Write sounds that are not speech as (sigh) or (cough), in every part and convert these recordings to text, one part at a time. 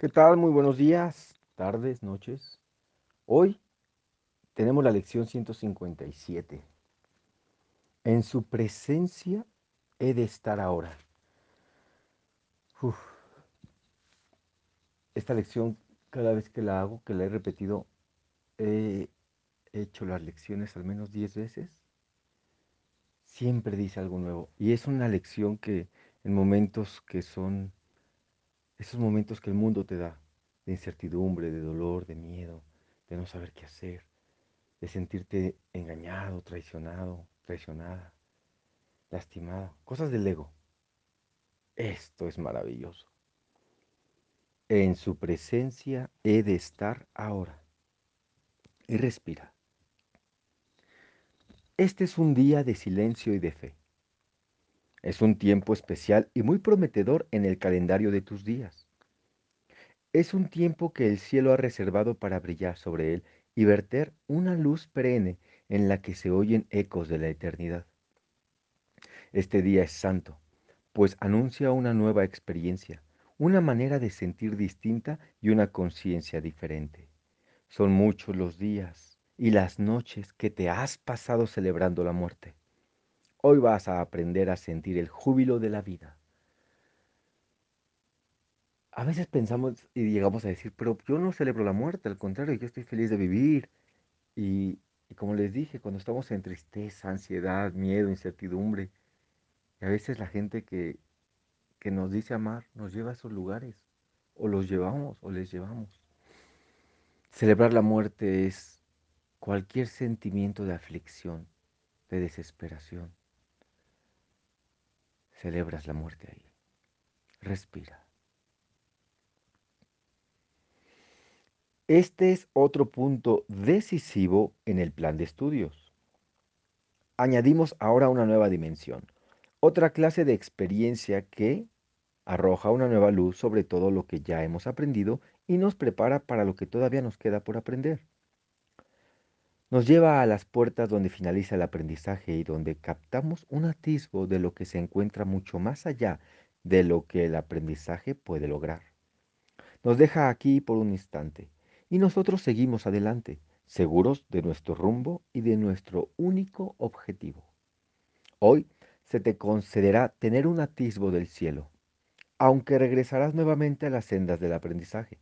¿Qué tal? Muy buenos días, tardes, noches. Hoy tenemos la lección 157. En su presencia he de estar ahora. Esta lección, cada vez que la hago, que la he repetido, he hecho las lecciones al menos 10 veces. Siempre dice algo nuevo. Y es una lección que en momentos que son esos momentos que el mundo te da, de incertidumbre, de dolor, de miedo, de no saber qué hacer, de sentirte engañado, traicionado, traicionada, lastimada, cosas del ego. Esto es maravilloso. En su presencia he de estar ahora. Y respira. Este es un día de silencio y de fe. Es un tiempo especial y muy prometedor en el calendario de tus días. Es un tiempo que el cielo ha reservado para brillar sobre él y verter una luz perenne en la que se oyen ecos de la eternidad. Este día es santo, pues anuncia una nueva experiencia, una manera de sentir distinta y una conciencia diferente. Son muchos los días y las noches que te has pasado celebrando la muerte. Hoy vas a aprender a sentir el júbilo de la vida. A veces pensamos y llegamos a decir, pero yo no celebro la muerte, al contrario, yo estoy feliz de vivir. Y, como les dije, cuando estamos en tristeza, ansiedad, miedo, incertidumbre, y a veces la gente que, que nos dice amar nos lleva a esos lugares, o los llevamos o les llevamos. Celebrar la muerte es cualquier sentimiento de aflicción, de desesperación, celebras la muerte ahí. Respira. Este es otro punto decisivo en el plan de estudios. Añadimos ahora una nueva dimensión, otra clase de experiencia que arroja una nueva luz sobre todo lo que ya hemos aprendido y nos prepara para lo que todavía nos queda por aprender. Nos lleva a las puertas donde finaliza el aprendizaje y donde captamos un atisbo de lo que se encuentra mucho más allá de lo que el aprendizaje puede lograr. Nos deja aquí por un instante y nosotros seguimos adelante, seguros de nuestro rumbo y de nuestro único objetivo. Hoy se te concederá tener un atisbo del cielo, aunque regresarás nuevamente a las sendas del aprendizaje.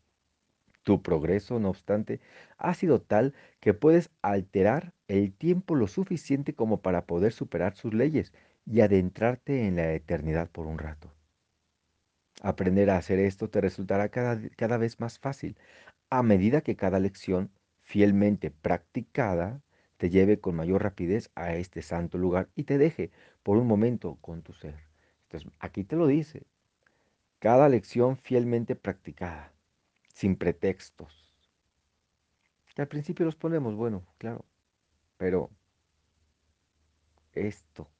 Tu progreso, no obstante, ha sido tal que puedes alterar el tiempo lo suficiente como para poder superar sus leyes y adentrarte en la eternidad por un rato. Aprender a hacer esto te resultará cada, cada vez más fácil a medida que cada lección fielmente practicada te lleve con mayor rapidez a este santo lugar y te deje por un momento con tu ser. Entonces, aquí te lo dice. Cada lección fielmente practicada sin pretextos. al principio los ponemos, bueno, claro, pero esto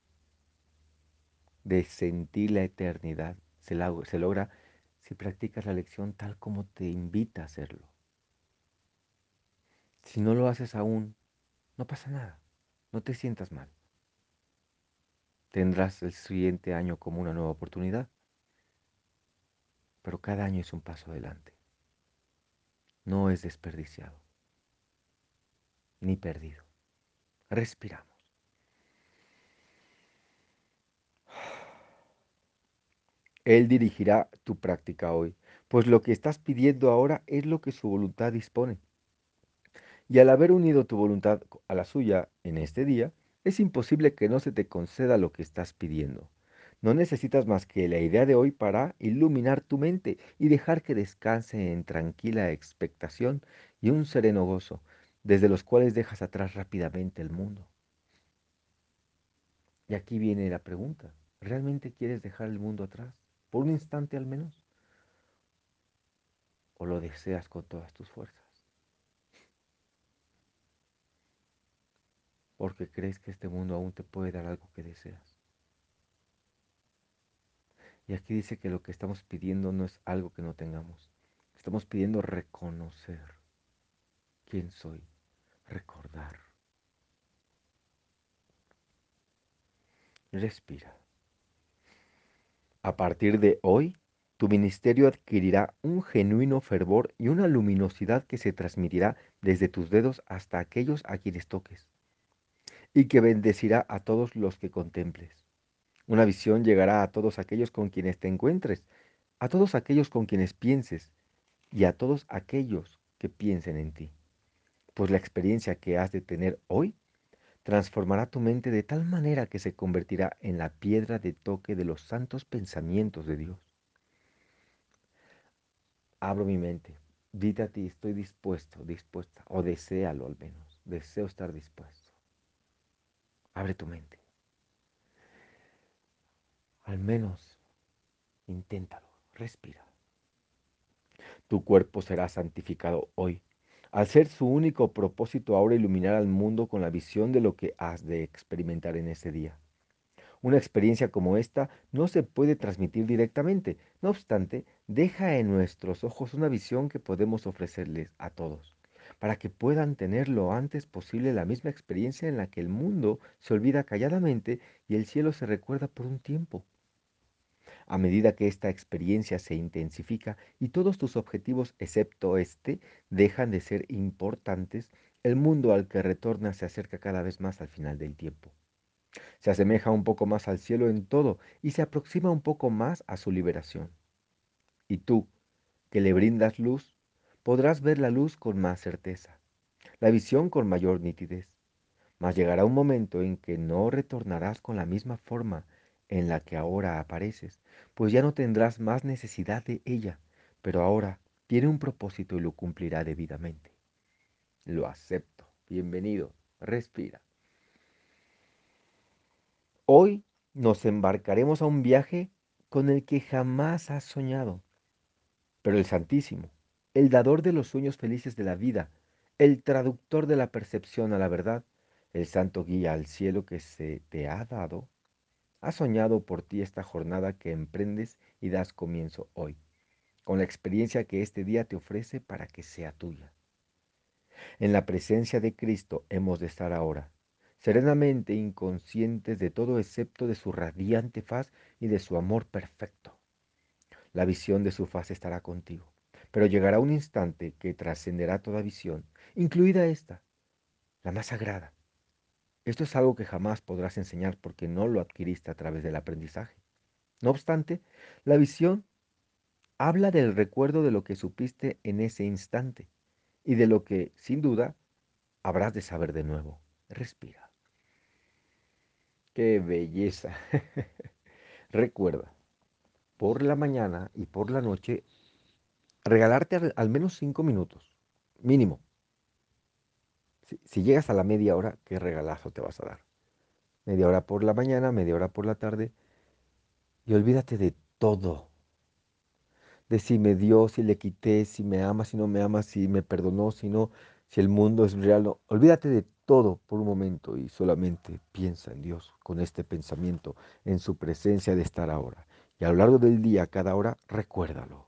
de sentir la eternidad se, logra si practicas la lección tal como te invita a hacerlo. Si no lo haces aún, no pasa nada, no te sientas mal. Tendrás el siguiente año como una nueva oportunidad, pero cada año es un paso adelante no es desperdiciado ni perdido. Respiramos. Él dirigirá tu práctica hoy, pues lo que estás pidiendo ahora es lo que su voluntad dispone. Y al haber unido tu voluntad a la suya en este día, es imposible que no se te conceda lo que estás pidiendo. No necesitas más que la idea de hoy para iluminar tu mente y dejar que descanse en tranquila expectación y un sereno gozo, desde los cuales dejas atrás rápidamente el mundo. Y aquí viene la pregunta, ¿realmente quieres dejar el mundo atrás? ¿Por un instante al menos? ¿O lo deseas con todas tus fuerzas? Porque crees que este mundo aún te puede dar algo que deseas. Y aquí dice que lo que estamos pidiendo no es algo que no tengamos. Estamos pidiendo reconocer quién soy, recordar. Respira. A partir de hoy, Tu ministerio adquirirá un genuino fervor y una luminosidad que se transmitirá desde tus dedos hasta aquellos a quienes toques, y que bendecirá a todos los que contemples. Una visión llegará a todos aquellos con quienes te encuentres, a todos aquellos con quienes pienses y a todos aquellos que piensen en ti. Pues la experiencia que has de tener hoy transformará tu mente de tal manera que se convertirá en la piedra de toque de los santos pensamientos de Dios. Abro mi mente, dite a ti, estoy dispuesto, dispuesta, o deséalo al menos, deseo estar dispuesto. Abre tu mente. Al menos inténtalo, respira. Tu cuerpo será santificado hoy al ser su único propósito ahora iluminar al mundo con la visión de lo que has de experimentar en ese día. Una experiencia como esta no se puede transmitir directamente, no obstante, deja en nuestros ojos una visión que podemos ofrecerles a todos, para que puedan tener lo antes posible la misma experiencia en la que el mundo se olvida calladamente y el cielo se recuerda por un tiempo. A medida que esta experiencia se intensifica y todos tus objetivos, excepto este, dejan de ser importantes, el mundo al que retornas se acerca cada vez más al final del tiempo. Se asemeja un poco más al cielo en todo y se aproxima un poco más a su liberación. Y tú, que le brindas luz, podrás ver la luz con más certeza, la visión con mayor nitidez. Mas llegará un momento en que no retornarás con la misma forma en la que ahora apareces, pues ya no tendrás más necesidad de ella, pero ahora tiene un propósito y lo cumplirá debidamente. Lo acepto. Bienvenido. Respira. Hoy nos embarcaremos a un viaje con el que jamás has soñado. Pero el Santísimo, el dador de los sueños felices de la vida, el traductor de la percepción a la verdad, el santo guía al cielo que se te ha dado, ha soñado por ti esta jornada que emprendes y das comienzo hoy, con la experiencia que este día te ofrece para que sea tuya. En la presencia de Cristo hemos de estar ahora, serenamente inconscientes de todo excepto de su radiante faz y de su amor perfecto. La visión de su faz estará contigo, pero llegará un instante que trascenderá toda visión, incluida esta, la más sagrada, esto es algo que jamás podrás enseñar porque no lo adquiriste a través del aprendizaje. No obstante, la visión habla del recuerdo de lo que supiste en ese instante y de lo que, sin duda, habrás de saber de nuevo. Respira. ¡Qué belleza! (laughs) Recuerda, por la mañana y por la noche, regalarte al, menos cinco minutos, mínimo, si, llegas a la media hora, ¿qué regalazo te vas a dar? Media hora por la mañana, media hora por la tarde. Y olvídate de todo. De si me dio, si le quité, si me ama, si no me ama, si me perdonó, si no, si el mundo es real. Olvídate de todo por un momento y solamente piensa en Dios con este pensamiento, en su presencia de estar ahora. Y a lo largo del día, cada hora, recuérdalo.